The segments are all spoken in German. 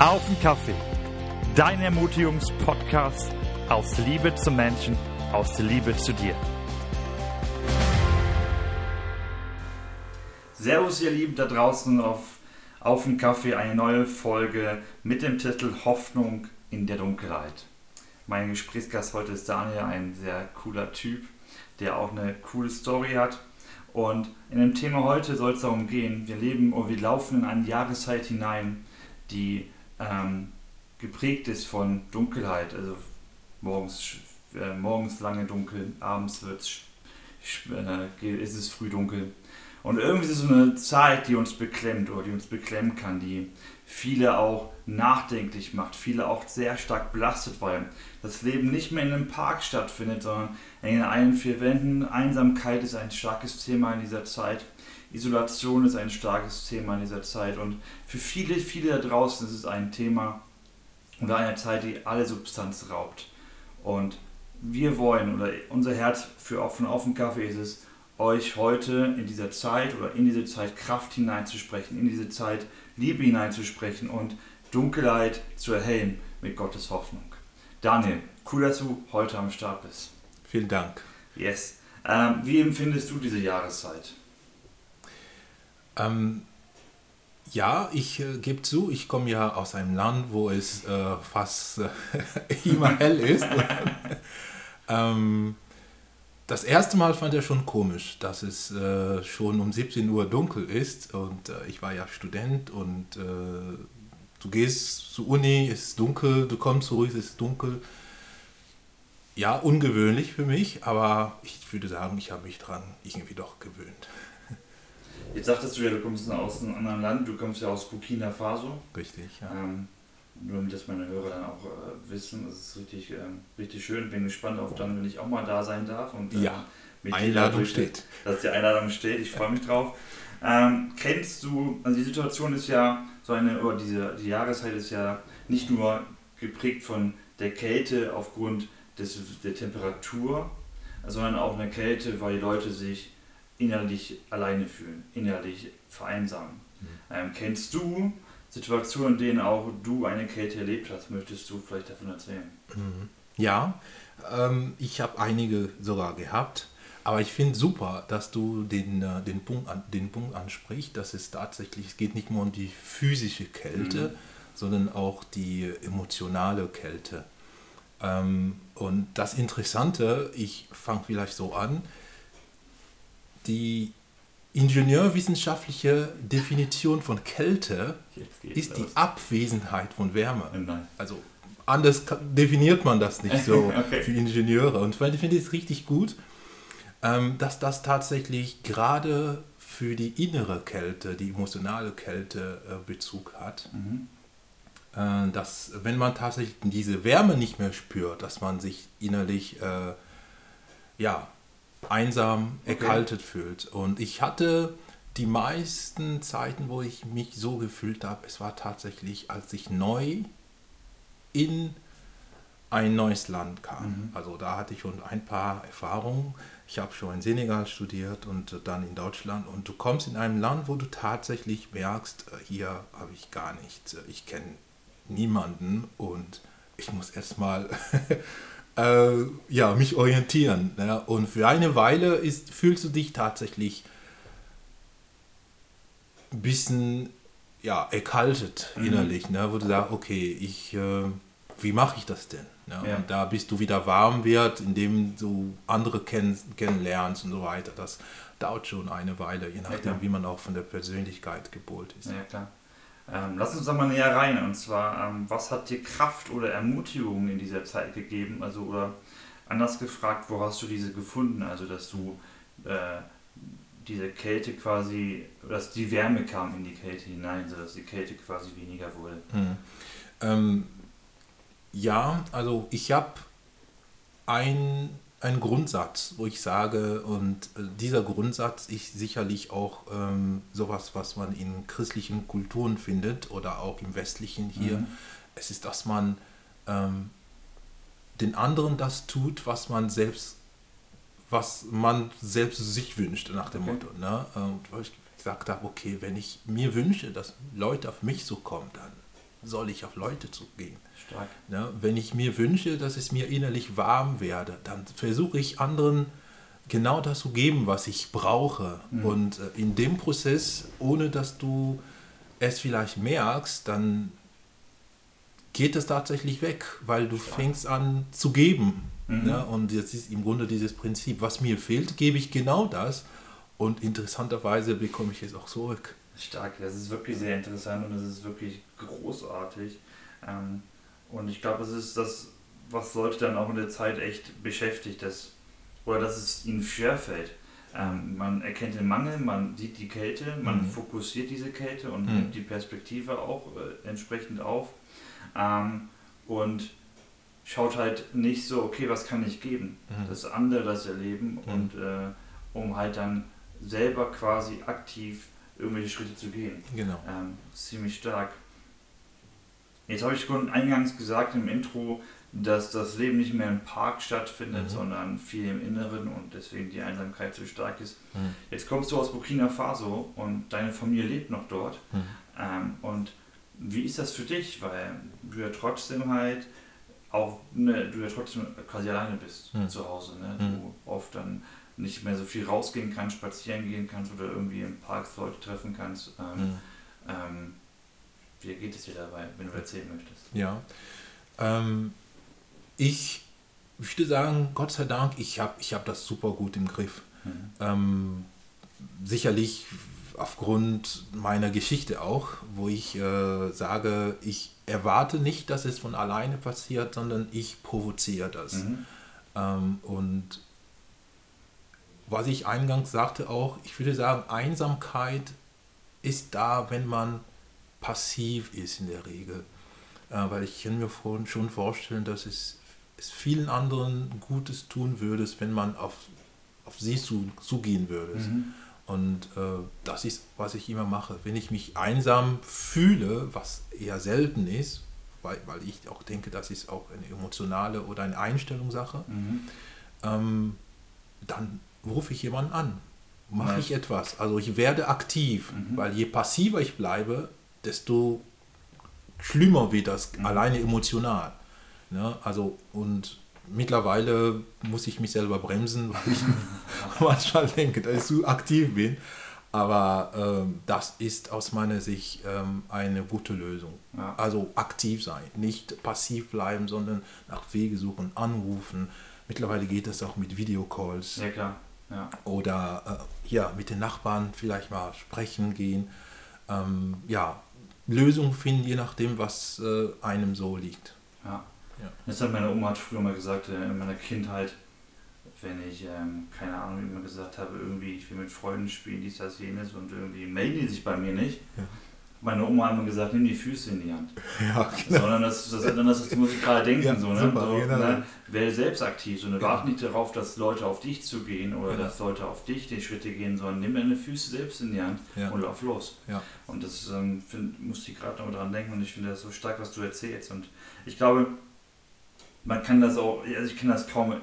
Auf den Kaffee. Dein Ermutigungspodcast aus Liebe zum Menschen, aus Liebe zu dir. Servus, ihr Lieben da draußen auf Auf den Kaffee, eine neue Folge mit dem Titel Hoffnung in der Dunkelheit. Mein Gesprächsgast heute ist Daniel, ein sehr cooler Typ, der auch eine coole Story hat. Und in dem Thema heute soll es darum gehen, wir leben oder wir laufen in eine Jahreszeit hinein, die ähm, geprägt ist von Dunkelheit. Also morgens, äh, morgens lange dunkel, abends wird's, äh, ist es früh dunkel. Und irgendwie ist es so eine Zeit, die uns beklemmt oder die uns beklemmen kann, die viele auch nachdenklich macht, viele auch sehr stark belastet, weil das Leben nicht mehr in einem Park stattfindet, sondern in allen vier Wänden. Einsamkeit ist ein starkes Thema in dieser Zeit. Isolation ist ein starkes Thema in dieser Zeit und für viele, viele da draußen ist es ein Thema oder eine Zeit, die alle Substanz raubt. Und wir wollen, oder unser Herz für von Auf Kaffee ist es, euch heute in dieser Zeit oder in diese Zeit Kraft hineinzusprechen, in diese Zeit Liebe hineinzusprechen und Dunkelheit zu erhellen mit Gottes Hoffnung. Daniel, cool, dass du heute am Start bist. Vielen Dank. Yes. Ähm, wie empfindest du diese Jahreszeit? Ähm, ja, ich äh, gebe zu, ich komme ja aus einem Land, wo es äh, fast äh, immer hell ist. ähm, das erste Mal fand er schon komisch, dass es äh, schon um 17 Uhr dunkel ist und äh, ich war ja Student und äh, du gehst zur Uni, es ist dunkel, du kommst zurück, es ist dunkel. Ja, ungewöhnlich für mich, aber ich würde sagen, ich habe mich dran irgendwie doch gewöhnt. Jetzt sagtest du ja, du kommst aus einem anderen Land, du kommst ja aus Burkina Faso. Richtig, ja. Ähm, nur damit das meine Hörer dann auch äh, wissen, das ist richtig, ähm, richtig schön. Bin gespannt auf dann, wenn ich auch mal da sein darf. Und, äh, ja, mit Einladung steht. Dass die Einladung steht, ich freue mich drauf. Ähm, kennst du, also die Situation ist ja so eine, oder diese, die Jahreszeit ist ja nicht nur geprägt von der Kälte aufgrund des, der Temperatur, sondern auch eine Kälte, weil die Leute sich innerlich alleine fühlen, innerlich vereinsamen. Mhm. Ähm, kennst du Situationen, in denen auch du eine Kälte erlebt hast? Möchtest du vielleicht davon erzählen? Mhm. Ja, ähm, ich habe einige sogar gehabt. Aber ich finde super, dass du den, äh, den, Punkt an, den Punkt ansprichst, dass es tatsächlich, es geht nicht nur um die physische Kälte, mhm. sondern auch die emotionale Kälte. Ähm, und das Interessante, ich fange vielleicht so an, die ingenieurwissenschaftliche Definition von Kälte ist die Abwesenheit von Wärme. Nein. Also anders definiert man das nicht so okay. für Ingenieure. Und ich finde es richtig gut, ähm, dass das tatsächlich gerade für die innere Kälte, die emotionale Kälte äh, Bezug hat. Mhm. Äh, dass wenn man tatsächlich diese Wärme nicht mehr spürt, dass man sich innerlich äh, ja, einsam, okay. erkaltet fühlt. Und ich hatte die meisten Zeiten, wo ich mich so gefühlt habe, es war tatsächlich, als ich neu in ein neues Land kam. Mhm. Also da hatte ich schon ein paar Erfahrungen. Ich habe schon in Senegal studiert und dann in Deutschland. Und du kommst in einem Land, wo du tatsächlich merkst, äh, hier habe ich gar nichts. Ich kenne niemanden und ich muss erstmal äh, ja, mich orientieren. Ne? Und für eine Weile ist, fühlst du dich tatsächlich ein bisschen ja, erkaltet mhm. innerlich, ne? wo du sagst, okay, ich, äh, wie mache ich das denn? Ne? Ja. Und da bist du wieder warm wird, indem du andere kenn kennenlernst und so weiter. Das dauert schon eine Weile, je nachdem, ja, wie man auch von der Persönlichkeit gebohrt ist. Ja, klar. Ähm, lass uns da mal näher rein. Und zwar, ähm, was hat dir Kraft oder Ermutigung in dieser Zeit gegeben? Also, oder anders gefragt, wo hast du diese gefunden? Also, dass du äh, diese Kälte quasi, dass die Wärme kam in die Kälte hinein, sodass die Kälte quasi weniger wurde. Hm. Ähm, ja, also ich habe ein ein Grundsatz, wo ich sage, und äh, dieser Grundsatz ist sicherlich auch ähm, sowas, was man in christlichen Kulturen findet oder auch im westlichen hier. Mhm. Es ist, dass man ähm, den anderen das tut, was man selbst, was man selbst sich wünscht, nach dem okay. Motto. Ne? Und ich gesagt habe, okay, wenn ich mir wünsche, dass Leute auf mich so kommen, dann soll ich auf Leute zugehen? Stark. Ja, wenn ich mir wünsche, dass es mir innerlich warm werde, dann versuche ich anderen genau das zu geben, was ich brauche. Mhm. Und äh, in dem Prozess, ohne dass du es vielleicht merkst, dann geht es tatsächlich weg, weil du Stark. fängst an zu geben. Mhm. Ja, und jetzt ist im Grunde dieses Prinzip, was mir fehlt, gebe ich genau das. Und interessanterweise bekomme ich es auch zurück. Stark, das ist wirklich sehr interessant und das ist wirklich großartig. Ähm, und ich glaube, es ist das, was Leute dann auch in der Zeit echt beschäftigt, dass, oder dass es ihnen schwerfällt. Ähm, man erkennt den Mangel, man sieht die Kälte, man mhm. fokussiert diese Kälte und mhm. nimmt die Perspektive auch äh, entsprechend auf. Ähm, und schaut halt nicht so, okay, was kann ich geben, mhm. dass andere das erleben und äh, um halt dann selber quasi aktiv irgendwelche Schritte zu gehen. Genau. Ähm, ziemlich stark. Jetzt habe ich schon eingangs gesagt im Intro, dass das Leben nicht mehr im Park stattfindet, mhm. sondern viel im Inneren und deswegen die Einsamkeit so stark ist. Mhm. Jetzt kommst du aus Burkina Faso und deine Familie lebt noch dort. Mhm. Ähm, und wie ist das für dich? Weil du ja trotzdem halt auch, ne, du ja trotzdem quasi alleine bist mhm. zu Hause. Ne? Du mhm. oft dann nicht mehr so viel rausgehen kannst, spazieren gehen kannst oder irgendwie im Park Leute treffen kannst. Ähm, mhm. ähm, wie geht es dir dabei, wenn du erzählen möchtest? Ja, ähm, ich würde sagen, Gott sei Dank, ich habe ich hab das super gut im Griff. Mhm. Ähm, sicherlich aufgrund meiner Geschichte auch, wo ich äh, sage, ich erwarte nicht, dass es von alleine passiert, sondern ich provoziere das. Mhm. Ähm, und was ich eingangs sagte auch, ich würde sagen, Einsamkeit ist da, wenn man passiv ist in der Regel. Äh, weil ich kann mir schon vorstellen, dass es, es vielen anderen Gutes tun würde, wenn man auf, auf sie zu, zugehen würde. Mhm. Und äh, das ist, was ich immer mache. Wenn ich mich einsam fühle, was eher selten ist, weil, weil ich auch denke, das ist auch eine emotionale oder eine Einstellungssache, mhm. ähm, dann rufe ich jemanden an. Mache ja. ich etwas. Also ich werde aktiv, mhm. weil je passiver ich bleibe, desto schlimmer wird das mhm. alleine emotional. Ne? Also und mittlerweile muss ich mich selber bremsen, weil ich manchmal denke, dass ich zu aktiv bin. Aber ähm, das ist aus meiner Sicht ähm, eine gute Lösung. Ja. Also aktiv sein, nicht passiv bleiben, sondern nach Wege suchen, anrufen. Mittlerweile geht das auch mit Videocalls. Ja, klar. Ja. Oder äh, ja, mit den Nachbarn vielleicht mal sprechen gehen. Ähm, ja, Lösungen finden, je nachdem, was äh, einem so liegt. Ja. ja. Das hat meine Oma hat früher mal gesagt, äh, in meiner Kindheit, wenn ich, ähm, keine Ahnung, immer gesagt habe, irgendwie, ich will mit Freunden spielen, dies, das, jenes und irgendwie melden die sich bei mir nicht. Ja meine Oma hat immer gesagt, nimm die Füße in die Hand. Ja, genau. Sondern das, das, das, das muss ich gerade denken. Ja, so, ne? Super, so, genau. ne? Werde selbst aktiv. So, ne? Warte nicht darauf, dass Leute auf dich zugehen oder ja. dass Leute auf dich die Schritte gehen, sondern nimm deine Füße selbst in die Hand ja. und lauf los. Ja. Und das ähm, find, musste ich gerade noch dran denken und ich finde das so stark, was du erzählst. Und ich glaube, man kann das auch, also ich kann das kaum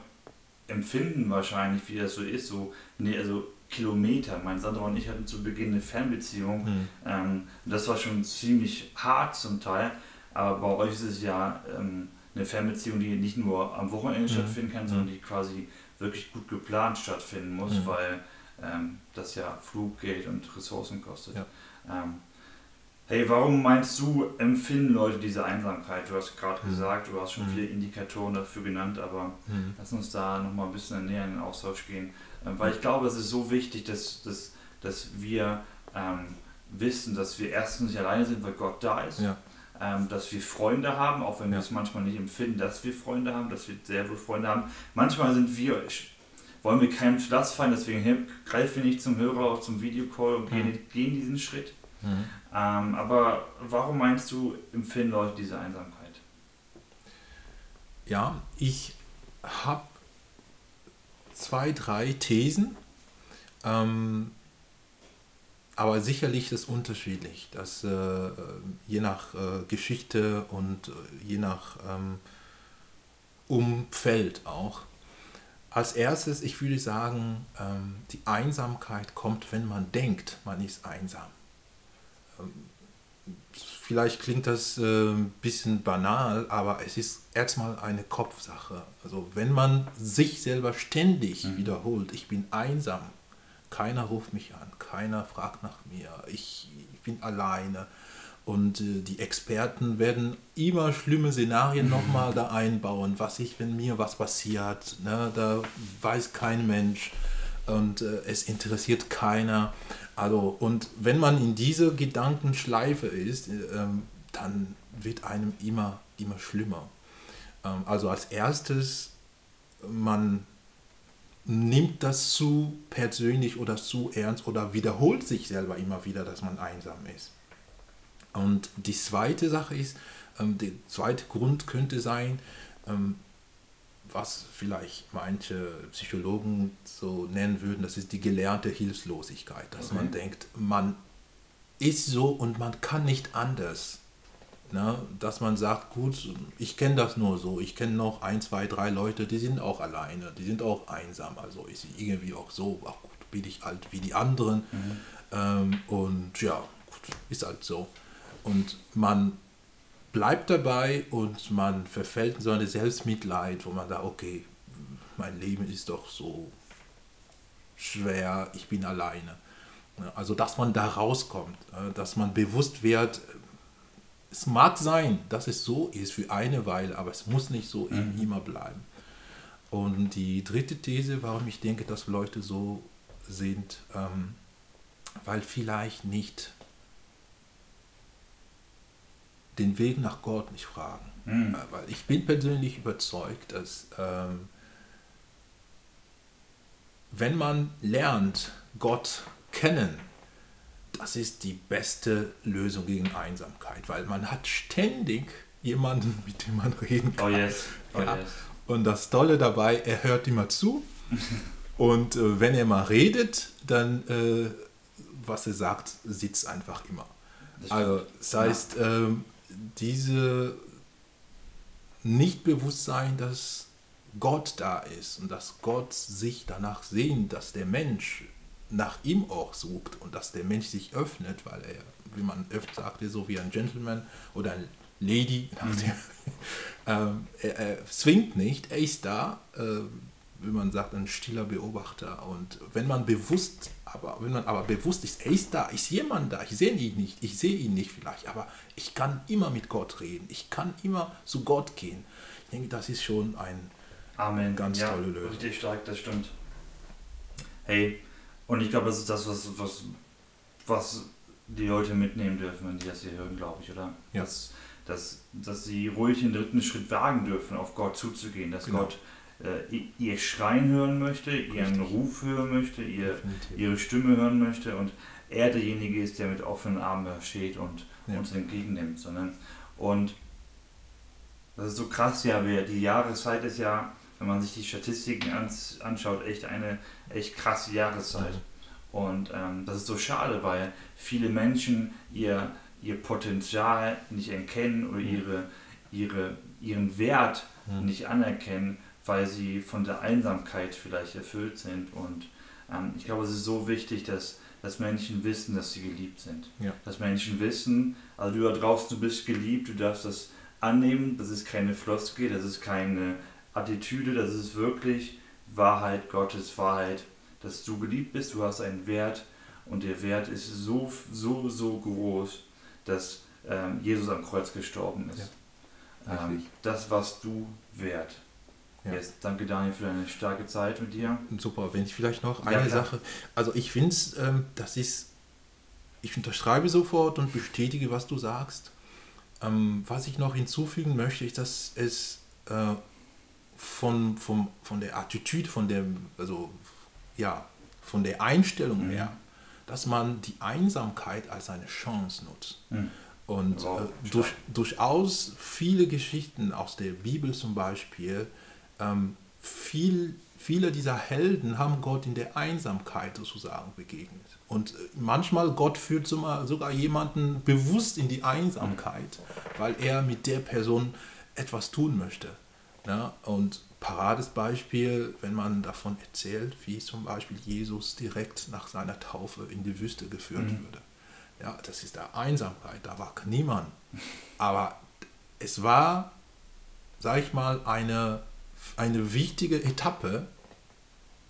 empfinden wahrscheinlich, wie das so ist. So, nee, also Kilometer. Mein Sandra und ich hatten zu Beginn eine Fernbeziehung. Mhm. Ähm, das war schon ziemlich hart zum Teil. Aber bei euch ist es ja ähm, eine Fernbeziehung, die nicht nur am Wochenende mhm. stattfinden kann, sondern hm. die quasi wirklich gut geplant stattfinden muss, mhm. weil ähm, das ja Fluggeld und Ressourcen kostet. Ja. Ähm, hey, warum meinst du, empfinden Leute diese Einsamkeit? Du hast gerade mhm. gesagt, du hast schon hm. viele Indikatoren dafür genannt, aber hm. lass uns da nochmal ein bisschen näher in den Austausch gehen. Ähm, weil ich glaube, es ist so wichtig, dass, dass, dass wir ähm, wissen, dass wir erstens nicht alleine sind, weil Gott da ist. Ja. Ähm, dass wir Freunde haben, auch wenn ja. wir es manchmal nicht empfinden, dass wir Freunde haben, dass wir sehr wohl Freunde haben. Manchmal sind wir, wollen wir keinem Last fallen, deswegen greifen wir nicht zum Hörer, auch zum Videocall und gehen, mhm. gehen diesen Schritt. Mhm. Ähm, aber warum meinst du, empfinden Leute diese Einsamkeit? Ja, ich habe zwei, drei Thesen. Ähm, aber sicherlich ist es unterschiedlich, dass äh, je nach äh, Geschichte und äh, je nach ähm, Umfeld auch. Als erstes, ich würde sagen, ähm, die Einsamkeit kommt, wenn man denkt, man ist einsam. Ähm, vielleicht klingt das äh, ein bisschen banal, aber es ist erstmal eine Kopfsache. Also wenn man sich selber ständig mhm. wiederholt, ich bin einsam, keiner ruft mich an, keiner fragt nach mir, ich, ich bin alleine. Und äh, die Experten werden immer schlimme Szenarien nochmal da einbauen. Was ich, wenn mir was passiert, ne, da weiß kein Mensch und äh, es interessiert keiner. Also, und wenn man in dieser Gedankenschleife ist, äh, dann wird einem immer, immer schlimmer. Ähm, also als erstes, man nimmt das zu persönlich oder zu ernst oder wiederholt sich selber immer wieder, dass man einsam ist. Und die zweite Sache ist, ähm, der zweite Grund könnte sein, ähm, was vielleicht manche Psychologen so nennen würden, das ist die gelernte Hilflosigkeit, dass okay. man denkt, man ist so und man kann nicht anders. Ne? Dass man sagt, gut, ich kenne das nur so, ich kenne noch ein, zwei, drei Leute, die sind auch alleine, die sind auch einsam, also ist irgendwie auch so, ach gut, bin ich alt wie die anderen. Mhm. Ähm, und ja, gut, ist halt so. Und man bleibt dabei und man verfällt in so eine Selbstmitleid, wo man sagt, okay, mein Leben ist doch so schwer, ich bin alleine. Also, dass man da rauskommt, dass man bewusst wird, es mag sein, dass es so ist für eine Weile, aber es muss nicht so mhm. immer bleiben. Und die dritte These, warum ich denke, dass Leute so sind, ähm, weil vielleicht nicht den Weg nach Gott nicht fragen. Mhm. Weil ich bin persönlich überzeugt, dass ähm, wenn man lernt, Gott kennen, das ist die beste Lösung gegen Einsamkeit, weil man hat ständig jemanden, mit dem man reden kann. Oh yes. Oh ja. yes. Und das Tolle dabei, er hört immer zu und äh, wenn er mal redet, dann, äh, was er sagt, sitzt einfach immer. Das also das heißt, ja. ähm, diese Nichtbewusstsein, dass Gott da ist und dass Gott sich danach sehnt, dass der Mensch nach ihm auch sucht und dass der Mensch sich öffnet, weil er, wie man öfter sagte, so wie ein Gentleman oder ein Lady, mhm. ähm, er, er, zwingt nicht, er ist da, äh, wie man sagt, ein stiller Beobachter. Und wenn man bewusst, aber wenn man aber bewusst ist, er ist da, ist jemand da, ich sehe ihn nicht, ich sehe ihn nicht vielleicht, aber ich kann immer mit Gott reden, ich kann immer zu Gott gehen. Ich denke, das ist schon ein Amen. ganz ja, tolle Lösung. Richtig stark, das stimmt. Hey, und ich glaube, das ist das, was, was, was die Leute mitnehmen dürfen, wenn sie das hier hören, glaube ich, oder? Ja. Dass, dass, dass sie ruhig den dritten Schritt wagen dürfen, auf Gott zuzugehen, dass genau. Gott ihr Schreien hören möchte, ihren Richtig. Ruf hören möchte, ihr, ihre Stimme hören möchte und er derjenige ist, der mit offenen Armen steht und ja. uns entgegennimmt. Sondern, und das ist so krass, ja, die Jahreszeit ist ja, wenn man sich die Statistiken ans, anschaut, echt eine echt krasse Jahreszeit. Mhm. Und ähm, das ist so schade, weil viele Menschen ihr, ihr Potenzial nicht erkennen oder mhm. ihre, ihre, ihren Wert mhm. nicht anerkennen weil sie von der Einsamkeit vielleicht erfüllt sind. Und ähm, ich glaube, es ist so wichtig, dass, dass Menschen wissen, dass sie geliebt sind. Ja. Dass Menschen wissen, also du da draußen, du bist geliebt, du darfst das annehmen, das ist keine Floskel, das ist keine Attitüde, das ist wirklich Wahrheit, Gottes Wahrheit, dass du geliebt bist, du hast einen Wert und der Wert ist so, so, so groß, dass ähm, Jesus am Kreuz gestorben ist. Ja. Ähm, das, was du wert. Ja. Yes, danke Daniel für deine starke Zeit mit dir. Super, wenn ich vielleicht noch eine ja, Sache, also ich finde, ähm, das ist, ich unterschreibe sofort und bestätige, was du sagst. Ähm, was ich noch hinzufügen möchte, ist, dass es äh, von, von, von der Attitüde, von der, also ja, von der Einstellung mhm. her, dass man die Einsamkeit als eine Chance nutzt. Mhm. Und wow, äh, durch, durchaus viele Geschichten aus der Bibel zum Beispiel ähm, viel, viele dieser Helden haben Gott in der Einsamkeit sozusagen begegnet. Und äh, manchmal Gott führt sogar jemanden bewusst in die Einsamkeit, weil er mit der Person etwas tun möchte. Ja, und Paradesbeispiel, wenn man davon erzählt, wie zum Beispiel Jesus direkt nach seiner Taufe in die Wüste geführt mhm. wurde. Ja, das ist der Einsamkeit, da war niemand. Aber es war, sag ich mal, eine, eine wichtige Etappe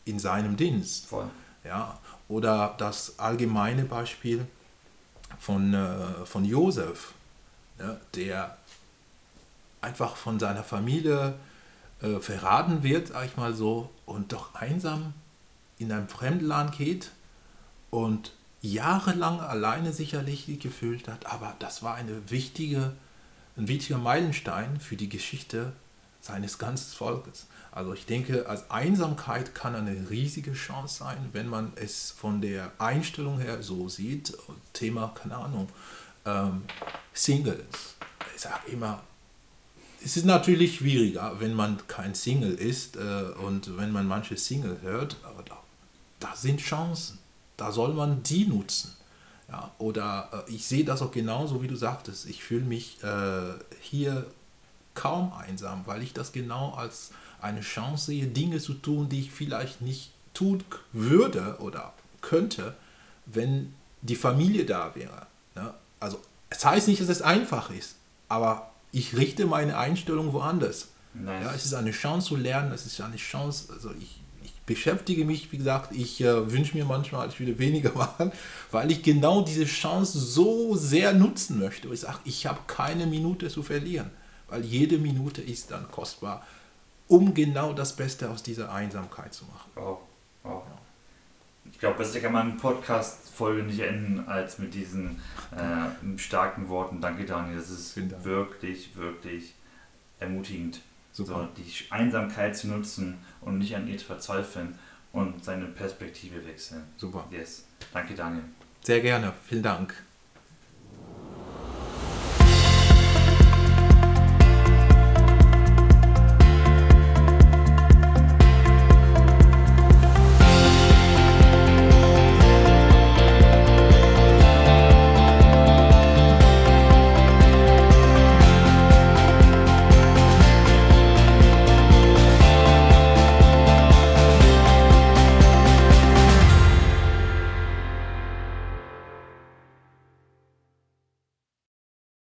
in seinem Dienst. Voll. Ja, oder das allgemeine Beispiel von, äh, von Josef, ja, der einfach von seiner Familie äh, verraten wird, sag ich mal so, und doch einsam in ein Fremdland geht und jahrelang alleine sicherlich gefühlt hat, aber das war eine wichtige, ein wichtiger Meilenstein für die Geschichte seines ganzen Volkes. Also ich denke, als Einsamkeit kann eine riesige Chance sein, wenn man es von der Einstellung her so sieht. Thema, keine Ahnung, ähm, Singles. Ich sage immer, es ist natürlich schwieriger, wenn man kein Single ist äh, und wenn man manche Single hört, aber da, da sind Chancen. Da soll man die nutzen. Ja, oder äh, ich sehe das auch genauso, wie du sagtest. Ich fühle mich äh, hier kaum einsam, weil ich das genau als eine Chance sehe, Dinge zu tun, die ich vielleicht nicht tun würde oder könnte, wenn die Familie da wäre. Ja, also es heißt nicht, dass es einfach ist, aber ich richte meine Einstellung woanders. Nice. Ja, es ist eine Chance zu lernen, es ist eine Chance, also ich, ich beschäftige mich, wie gesagt, ich äh, wünsche mir manchmal, ich würde weniger machen, weil ich genau diese Chance so sehr nutzen möchte. Ich sage, ich habe keine Minute zu verlieren, weil jede Minute ist dann kostbar, um genau das Beste aus dieser Einsamkeit zu machen. Wow. wow. Ja. Ich glaube, besser kann man eine Podcast-Folge nicht enden als mit diesen äh, starken Worten. Danke, Daniel. Das ist wirklich, wirklich ermutigend. Super. So, die Einsamkeit zu nutzen und nicht an ihr zu verzweifeln und seine Perspektive wechseln. Super. Yes. Danke, Daniel. Sehr gerne. Vielen Dank.